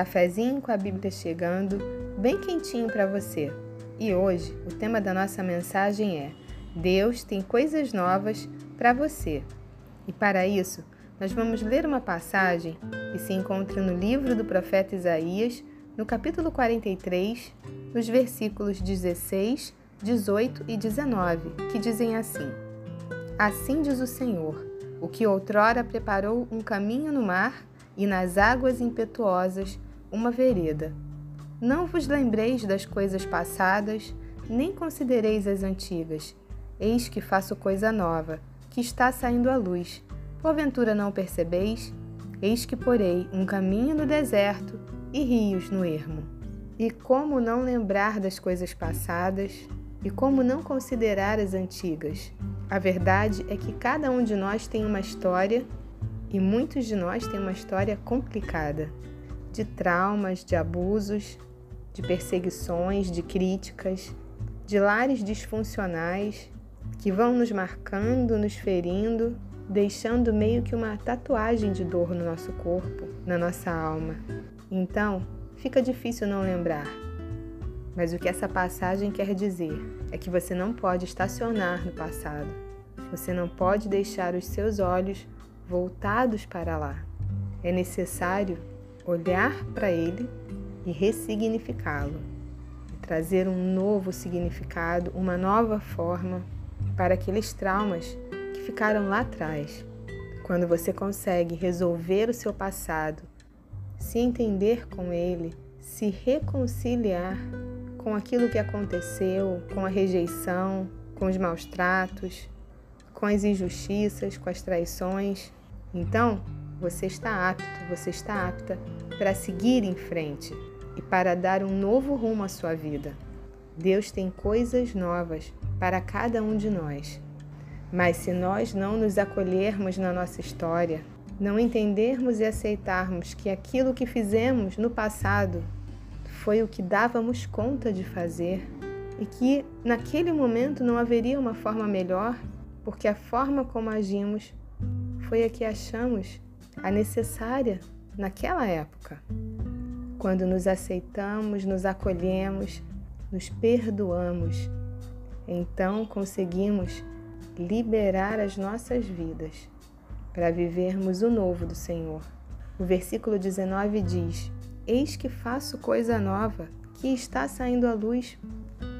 Cafezinho com a Bíblia chegando, bem quentinho para você. E hoje o tema da nossa mensagem é: Deus tem coisas novas para você. E para isso, nós vamos ler uma passagem que se encontra no livro do profeta Isaías, no capítulo 43, nos versículos 16, 18 e 19, que dizem assim: Assim diz o Senhor, o que outrora preparou um caminho no mar e nas águas impetuosas uma vereda. Não vos lembreis das coisas passadas, nem considereis as antigas. Eis que faço coisa nova, que está saindo à luz. Porventura não percebeis? Eis que porei um caminho no deserto e rios no ermo. E como não lembrar das coisas passadas? E como não considerar as antigas? A verdade é que cada um de nós tem uma história e muitos de nós têm uma história complicada de traumas, de abusos, de perseguições, de críticas, de lares disfuncionais que vão nos marcando, nos ferindo, deixando meio que uma tatuagem de dor no nosso corpo, na nossa alma. Então, fica difícil não lembrar. Mas o que essa passagem quer dizer é que você não pode estacionar no passado. Você não pode deixar os seus olhos voltados para lá. É necessário olhar para ele e ressignificá-lo, trazer um novo significado, uma nova forma para aqueles traumas que ficaram lá atrás. Quando você consegue resolver o seu passado, se entender com ele, se reconciliar com aquilo que aconteceu, com a rejeição, com os maus tratos, com as injustiças, com as traições, então, você está apto, você está apta para seguir em frente e para dar um novo rumo à sua vida. Deus tem coisas novas para cada um de nós. Mas se nós não nos acolhermos na nossa história, não entendermos e aceitarmos que aquilo que fizemos no passado foi o que dávamos conta de fazer e que naquele momento não haveria uma forma melhor, porque a forma como agimos foi a que achamos a necessária naquela época. Quando nos aceitamos, nos acolhemos, nos perdoamos, então conseguimos liberar as nossas vidas para vivermos o novo do Senhor. O versículo 19 diz: Eis que faço coisa nova, que está saindo à luz.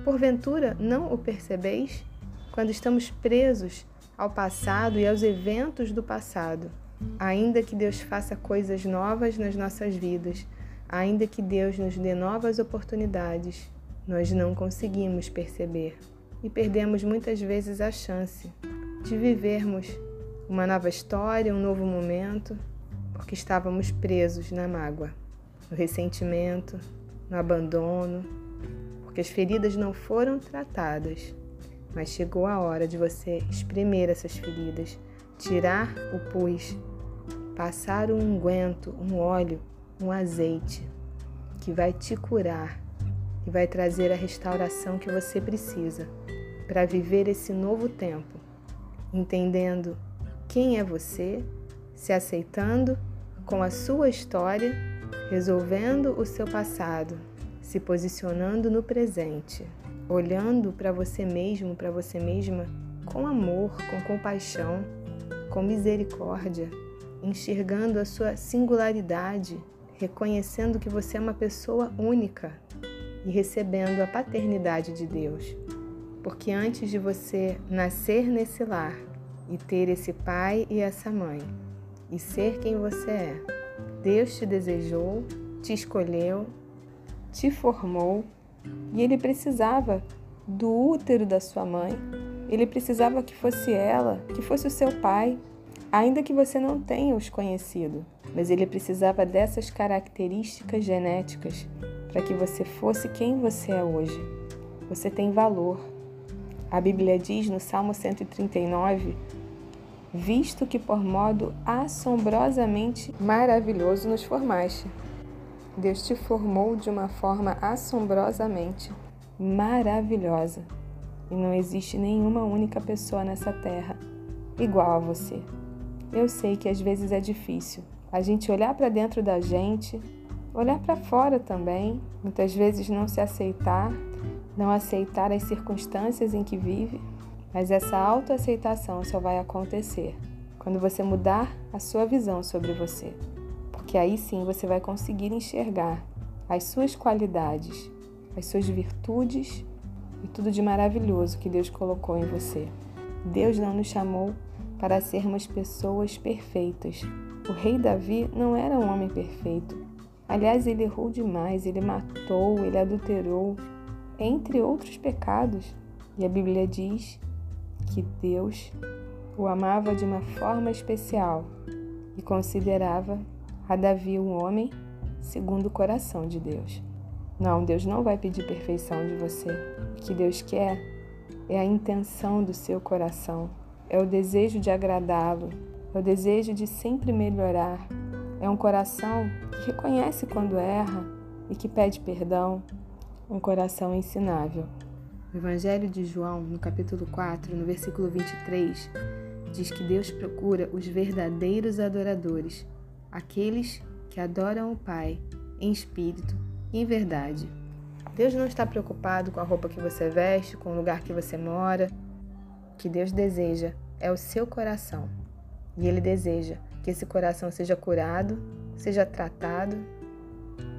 Porventura não o percebeis? Quando estamos presos ao passado e aos eventos do passado. Ainda que Deus faça coisas novas nas nossas vidas, ainda que Deus nos dê novas oportunidades, nós não conseguimos perceber e perdemos muitas vezes a chance de vivermos uma nova história, um novo momento, porque estávamos presos na mágoa, no ressentimento, no abandono, porque as feridas não foram tratadas mas chegou a hora de você espremer essas feridas, tirar o pus, passar um unguento, um óleo, um azeite que vai te curar e vai trazer a restauração que você precisa para viver esse novo tempo, entendendo quem é você, se aceitando com a sua história, resolvendo o seu passado, se posicionando no presente olhando para você mesmo, para você mesma, com amor, com compaixão, com misericórdia, enxergando a sua singularidade, reconhecendo que você é uma pessoa única e recebendo a paternidade de Deus. Porque antes de você nascer nesse lar e ter esse pai e essa mãe e ser quem você é, Deus te desejou, te escolheu, te formou e ele precisava do útero da sua mãe. Ele precisava que fosse ela, que fosse o seu pai, ainda que você não tenha os conhecido. Mas ele precisava dessas características genéticas para que você fosse quem você é hoje. Você tem valor. A Bíblia diz no Salmo 139: Visto que por modo assombrosamente maravilhoso nos formaste. Deus te formou de uma forma assombrosamente maravilhosa e não existe nenhuma única pessoa nessa terra igual a você. Eu sei que às vezes é difícil a gente olhar para dentro da gente olhar para fora também, muitas vezes não se aceitar, não aceitar as circunstâncias em que vive, mas essa autoaceitação só vai acontecer quando você mudar a sua visão sobre você, porque aí sim você vai conseguir enxergar as suas qualidades, as suas virtudes e tudo de maravilhoso que Deus colocou em você. Deus não nos chamou para sermos pessoas perfeitas. O rei Davi não era um homem perfeito. Aliás, ele errou demais, ele matou, ele adulterou, entre outros pecados. E a Bíblia diz que Deus o amava de uma forma especial e considerava a Davi um homem segundo o coração de Deus. Não, Deus não vai pedir perfeição de você. O que Deus quer é a intenção do seu coração, é o desejo de agradá-lo, é o desejo de sempre melhorar. É um coração que reconhece quando erra e que pede perdão, um coração ensinável. O Evangelho de João, no capítulo 4, no versículo 23, diz que Deus procura os verdadeiros adoradores, aqueles que adoram o Pai em espírito em verdade. Deus não está preocupado com a roupa que você veste, com o lugar que você mora. O que Deus deseja é o seu coração. E Ele deseja que esse coração seja curado, seja tratado,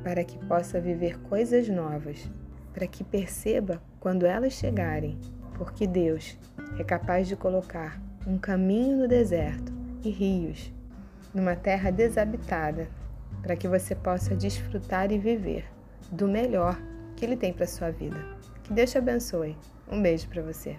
para que possa viver coisas novas, para que perceba quando elas chegarem, porque Deus é capaz de colocar um caminho no deserto e rios numa terra desabitada, para que você possa desfrutar e viver do melhor que Ele tem para sua vida. Que Deus te abençoe. Um beijo para você.